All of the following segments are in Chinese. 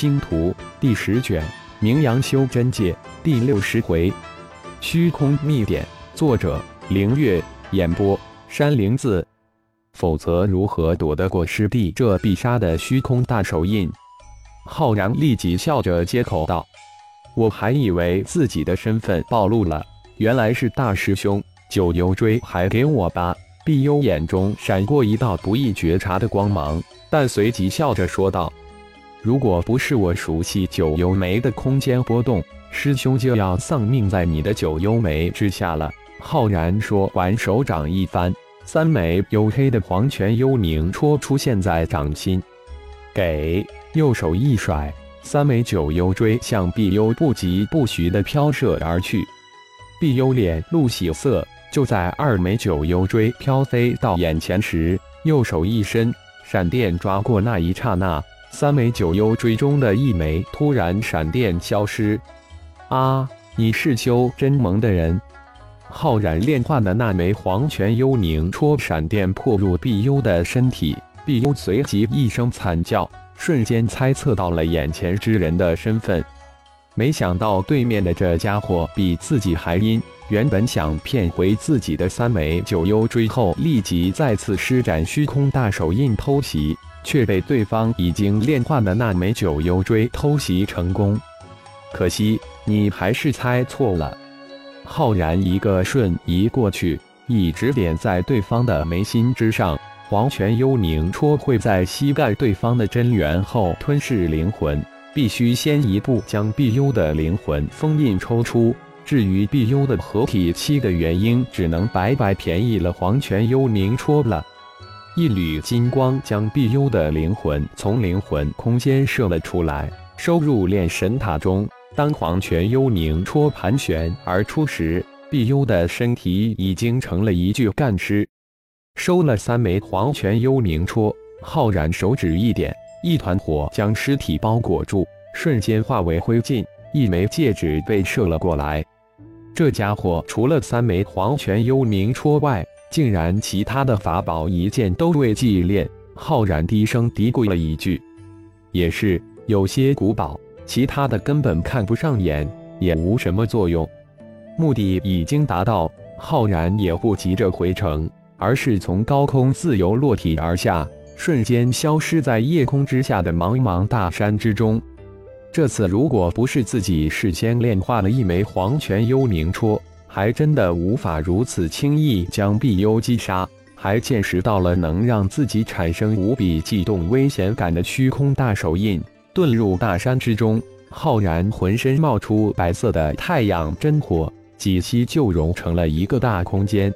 星图》第十卷《名扬修真界》第六十回《虚空秘典》，作者：凌月，演播：山灵子。否则如何躲得过师弟这必杀的虚空大手印？浩然立即笑着接口道：“我还以为自己的身份暴露了，原来是大师兄。九幽锥还给我吧？”碧幽眼中闪过一道不易觉察的光芒，但随即笑着说道：“如果不是我熟悉九幽梅的空间波动，师兄就要丧命在你的九幽梅之下了。”浩然说完，手掌一翻。三枚黝黑的黄泉幽冥戳出现在掌心，给右手一甩，三枚九幽锥向碧幽不疾不徐地飘射而去。碧幽脸露喜色，就在二枚九幽锥飘飞到眼前时，右手一伸，闪电抓过那一刹那，三枚九幽锥中的一枚突然闪电消失。啊！你是修真盟的人？浩然炼化的那枚黄泉幽冥戳闪电破入碧幽的身体，碧幽随即一声惨叫，瞬间猜测到了眼前之人的身份。没想到对面的这家伙比自己还阴，原本想骗回自己的三枚九幽锥后，立即再次施展虚空大手印偷袭，却被对方已经炼化的那枚九幽锥偷袭成功。可惜你还是猜错了。浩然一个瞬移过去，一指点在对方的眉心之上。黄泉幽冥戳会在膝盖对方的真元后吞噬灵魂，必须先一步将碧幽的灵魂封印抽出。至于碧幽的合体期的原因，只能白白便宜了黄泉幽冥戳了。一缕金光将碧幽的灵魂从灵魂空间射了出来，收入炼神塔中。当黄泉幽冥戳盘旋而出时，碧幽的身体已经成了一具干尸。收了三枚黄泉幽冥戳，浩然手指一点，一团火将尸体包裹住，瞬间化为灰烬。一枚戒指被射了过来。这家伙除了三枚黄泉幽冥戳外，竟然其他的法宝一件都未祭炼。浩然低声嘀咕了一句：“也是有些古宝。”其他的根本看不上眼，也无什么作用。目的已经达到，浩然也不急着回城，而是从高空自由落体而下，瞬间消失在夜空之下的茫茫大山之中。这次如果不是自己事先炼化了一枚黄泉幽冥戳，还真的无法如此轻易将碧幽击杀，还见识到了能让自己产生无比悸动危险感的虚空大手印。遁入大山之中，浩然浑身冒出白色的太阳真火，几息就融成了一个大空间。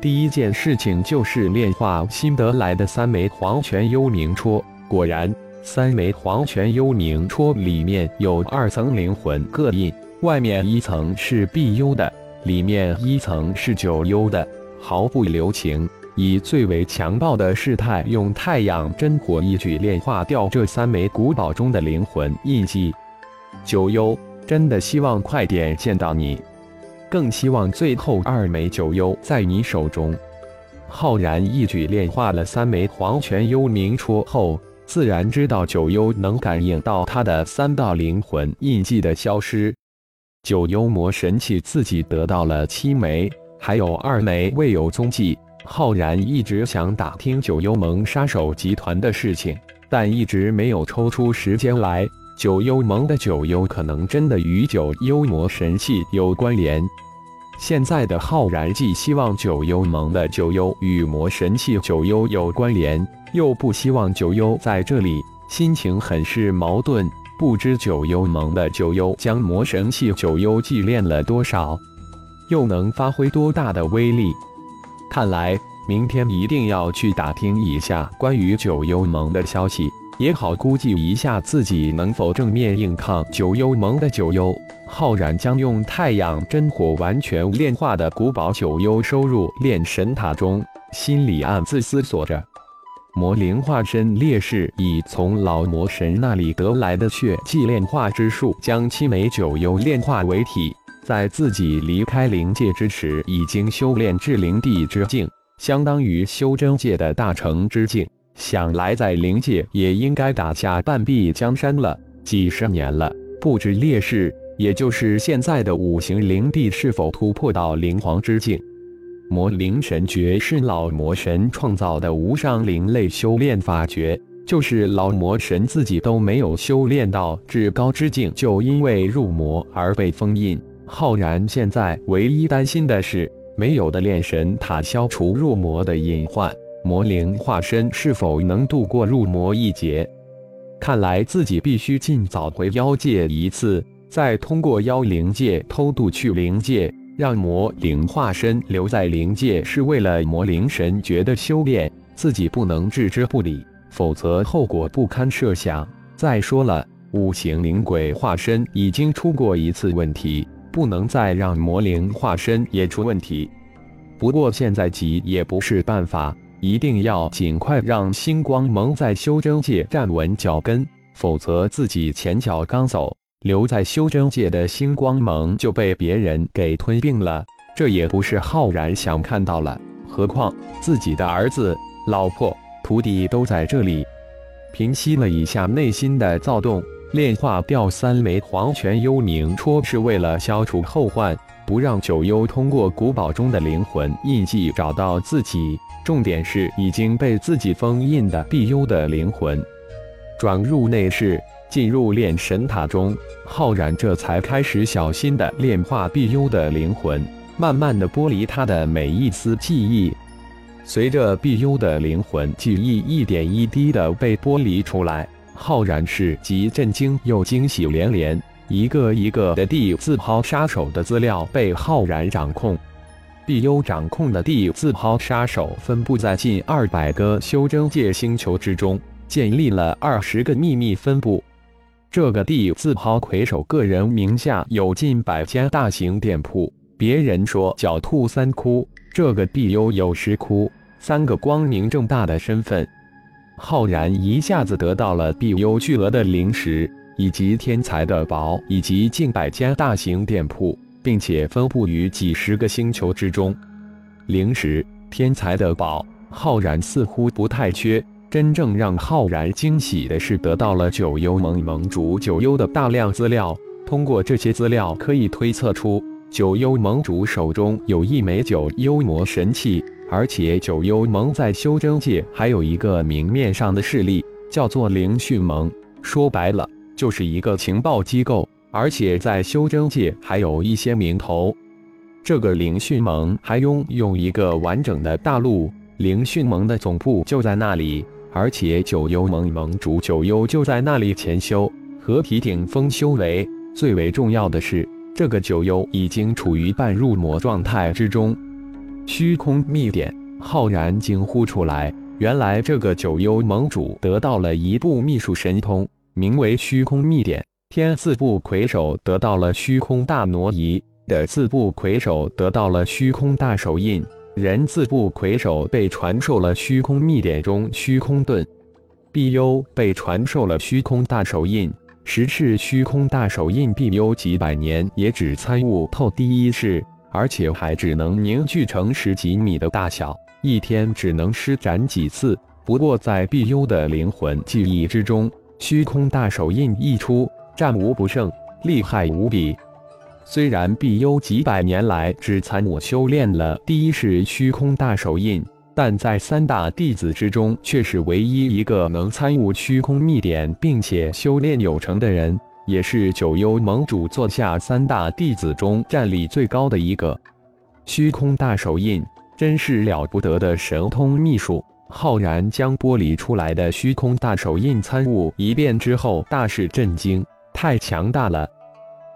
第一件事情就是炼化新得来的三枚黄泉幽冥戳。果然，三枚黄泉幽冥戳里面有二层灵魂各印，外面一层是碧幽的，里面一层是九幽的，毫不留情。以最为强暴的事态，用太阳真火一举炼化掉这三枚古堡中的灵魂印记。九幽真的希望快点见到你，更希望最后二枚九幽在你手中。浩然一举炼化了三枚黄泉幽冥戳后，自然知道九幽能感应到他的三道灵魂印记的消失。九幽魔神器自己得到了七枚，还有二枚未有踪迹。浩然一直想打听九幽盟杀手集团的事情，但一直没有抽出时间来。九幽盟的九幽可能真的与九幽魔神器有关联。现在的浩然既希望九幽盟的九幽与魔神器九幽有关联，又不希望九幽在这里，心情很是矛盾。不知九幽盟的九幽将魔神器九幽祭炼了多少，又能发挥多大的威力？看来明天一定要去打听一下关于九幽盟的消息，也好估计一下自己能否正面硬抗九幽盟的九幽。浩然将用太阳真火完全炼化的古堡九幽收入炼神塔中，心里暗自思索着：魔灵化身烈士以从老魔神那里得来的血祭炼化之术，将七枚九幽炼化为体。在自己离开灵界之时，已经修炼至灵帝之境，相当于修真界的大成之境。想来在灵界也应该打下半壁江山了。几十年了，不知烈士，也就是现在的五行灵帝是否突破到灵皇之境。魔灵神诀是老魔神创造的无上灵类修炼法诀，就是老魔神自己都没有修炼到至高之境，就因为入魔而被封印。浩然现在唯一担心的是，没有的炼神塔消除入魔的隐患，魔灵化身是否能度过入魔一劫？看来自己必须尽早回妖界一次，再通过妖灵界偷渡去灵界。让魔灵化身留在灵界是为了魔灵神诀的修炼，自己不能置之不理，否则后果不堪设想。再说了，五行灵鬼化身已经出过一次问题，不能再让魔灵化身也出问题。不过现在急也不是办法，一定要尽快让星光盟在修真界站稳脚跟，否则自己前脚刚走。留在修真界的星光盟就被别人给吞并了，这也不是浩然想看到了。何况自己的儿子、老婆、徒弟都在这里。平息了一下内心的躁动，炼化掉三枚黄泉幽冥戳是为了消除后患，不让九幽通过古堡中的灵魂印记找到自己。重点是已经被自己封印的碧幽的灵魂，转入内室。进入炼神塔中，浩然这才开始小心的炼化碧幽的灵魂，慢慢的剥离他的每一丝记忆。随着碧幽的灵魂记忆一点一滴的被剥离出来，浩然是既震惊又惊喜连连。一个一个的地字号杀手的资料被浩然掌控，碧幽掌控的地字号杀手分布在近二百个修真界星球之中，建立了二十个秘密分部。这个地自抛魁首个人名下有近百家大型店铺，别人说狡兔三窟，这个地幽有石窟，三个光明正大的身份。浩然一下子得到了碧幽巨额的灵石，以及天才的宝，以及近百家大型店铺，并且分布于几十个星球之中。灵石、天才的宝，浩然似乎不太缺。真正让浩然惊喜的是，得到了九幽盟盟主九幽的大量资料。通过这些资料，可以推测出九幽盟主手中有一枚九幽魔神器，而且九幽盟在修真界还有一个明面上的势力，叫做灵讯盟。说白了，就是一个情报机构，而且在修真界还有一些名头。这个灵讯盟还拥有一个完整的大陆，灵讯盟的总部就在那里。而且九幽盟盟主九幽就在那里潜修，合体顶峰修为。最为重要的是，这个九幽已经处于半入魔状态之中。虚空秘典，浩然惊呼出来：原来这个九幽盟主得到了一部秘术神通，名为虚空秘典。天字部魁首得到了虚空大挪移，的字部魁首得到了虚空大手印。人字部魁首被传授了虚空秘典中虚空盾，碧幽被传授了虚空大手印。十式虚空大手印，碧幽几百年也只参悟透第一式，而且还只能凝聚成十几米的大小，一天只能施展几次。不过在碧幽的灵魂记忆之中，虚空大手印一出，战无不胜，厉害无比。虽然碧幽几百年来只参悟修炼了第一式虚空大手印，但在三大弟子之中却是唯一一个能参悟虚空秘典并且修炼有成的人，也是九幽盟主座下三大弟子中战力最高的一个。虚空大手印真是了不得的神通秘术。浩然将剥离出来的虚空大手印参悟一遍之后，大是震惊，太强大了。